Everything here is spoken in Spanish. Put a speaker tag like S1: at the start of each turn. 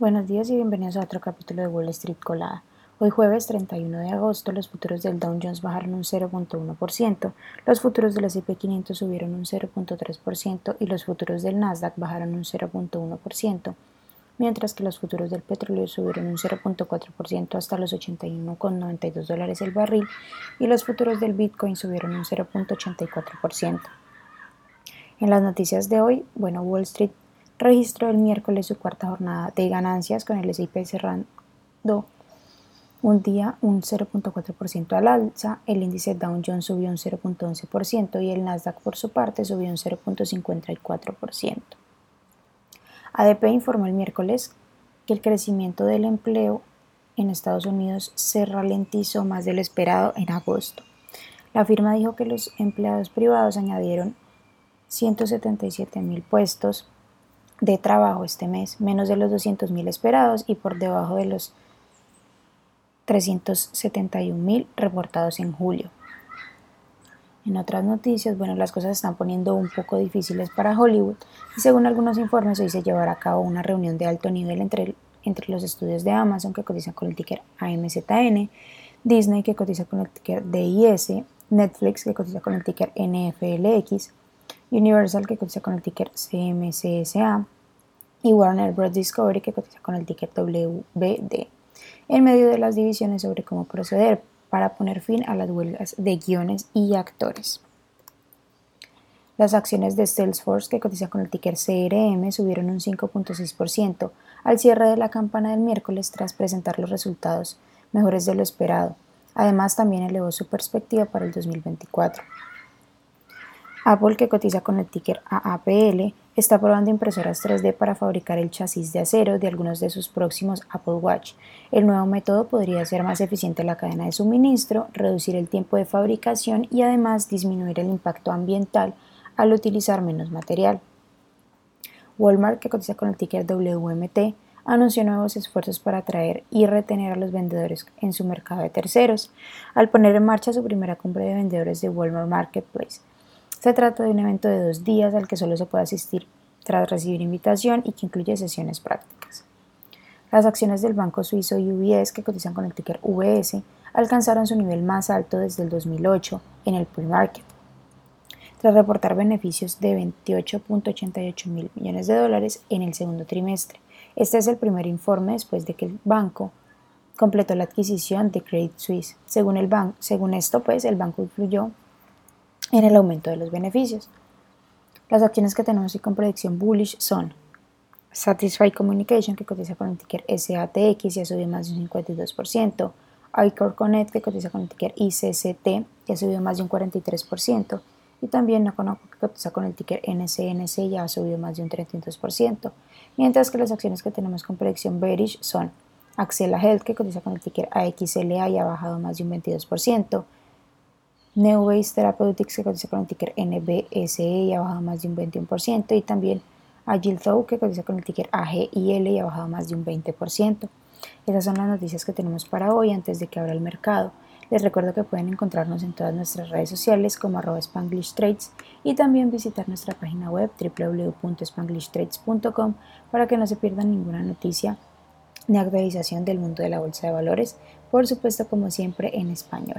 S1: Buenos días y bienvenidos a otro capítulo de Wall Street Colada. Hoy jueves 31 de agosto los futuros del Dow Jones bajaron un 0.1%, los futuros del S&P 500 subieron un 0.3% y los futuros del Nasdaq bajaron un 0.1%, mientras que los futuros del petróleo subieron un 0.4% hasta los 81,92 dólares el barril y los futuros del Bitcoin subieron un 0.84%. En las noticias de hoy, bueno, Wall Street registró el miércoles su cuarta jornada de ganancias con el S&P cerrando un día un 0.4% al alza, el índice Dow Jones subió un 0.11% y el Nasdaq por su parte subió un 0.54%. ADP informó el miércoles que el crecimiento del empleo en Estados Unidos se ralentizó más de lo esperado en agosto. La firma dijo que los empleados privados añadieron 177 mil puestos de trabajo este mes, menos de los 200.000 esperados y por debajo de los 371.000 reportados en julio. En otras noticias, bueno, las cosas están poniendo un poco difíciles para Hollywood y según algunos informes hoy se llevará a cabo una reunión de alto nivel entre, entre los estudios de Amazon que cotizan con el ticker AMZN, Disney que cotiza con el ticker DIS, Netflix que cotiza con el ticker NFLX, Universal que cotiza con el ticker CMCSA y Warner Bros. Discovery que cotiza con el ticker WBD, en medio de las divisiones sobre cómo proceder para poner fin a las huelgas de guiones y actores. Las acciones de Salesforce, que cotiza con el ticker CRM, subieron un 5.6% al cierre de la campana del miércoles tras presentar los resultados mejores de lo esperado. Además, también elevó su perspectiva para el 2024. Apple, que cotiza con el ticker AAPL, está probando impresoras 3D para fabricar el chasis de acero de algunos de sus próximos Apple Watch. El nuevo método podría ser más eficiente en la cadena de suministro, reducir el tiempo de fabricación y además disminuir el impacto ambiental al utilizar menos material. Walmart, que cotiza con el ticker WMT, anunció nuevos esfuerzos para atraer y retener a los vendedores en su mercado de terceros, al poner en marcha su primera cumbre de vendedores de Walmart Marketplace. Se trata de un evento de dos días al que solo se puede asistir tras recibir invitación y que incluye sesiones prácticas. Las acciones del banco suizo UBS, que cotizan con el ticker VS, alcanzaron su nivel más alto desde el 2008 en el pre-market, tras reportar beneficios de 28.88 mil millones de dólares en el segundo trimestre. Este es el primer informe después de que el banco completó la adquisición de Credit Suisse. Según, el banco, según esto, pues, el banco influyó en el aumento de los beneficios. Las acciones que tenemos y con predicción bullish son Satisfy Communication, que cotiza con el ticker SATX y ha subido más de un 52%, iCore Connect, que cotiza con el ticker ICCT y ha subido más de un 43%, y también Naconoco, que cotiza con el ticker NCNC y ha subido más de un 32%, mientras que las acciones que tenemos con predicción bearish son Axela Health, que cotiza con el ticker AXLA y ha bajado más de un 22%, Neobase Therapeutics que cotiza con el ticker NBSE y ha bajado más de un 21% y también Agile que cotiza con el ticker AGIL y ha bajado más de un 20%. Esas son las noticias que tenemos para hoy antes de que abra el mercado. Les recuerdo que pueden encontrarnos en todas nuestras redes sociales como arroba Spanglish Trades y también visitar nuestra página web www.spanglishtrades.com para que no se pierdan ninguna noticia ni actualización del mundo de la bolsa de valores, por supuesto como siempre en español.